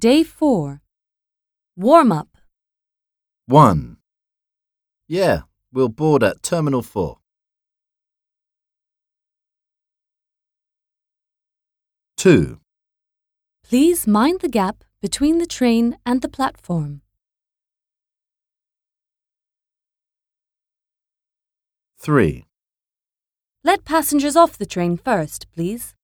Day 4. Warm up. 1. Yeah, we'll board at Terminal 4. 2. Please mind the gap between the train and the platform. 3. Let passengers off the train first, please.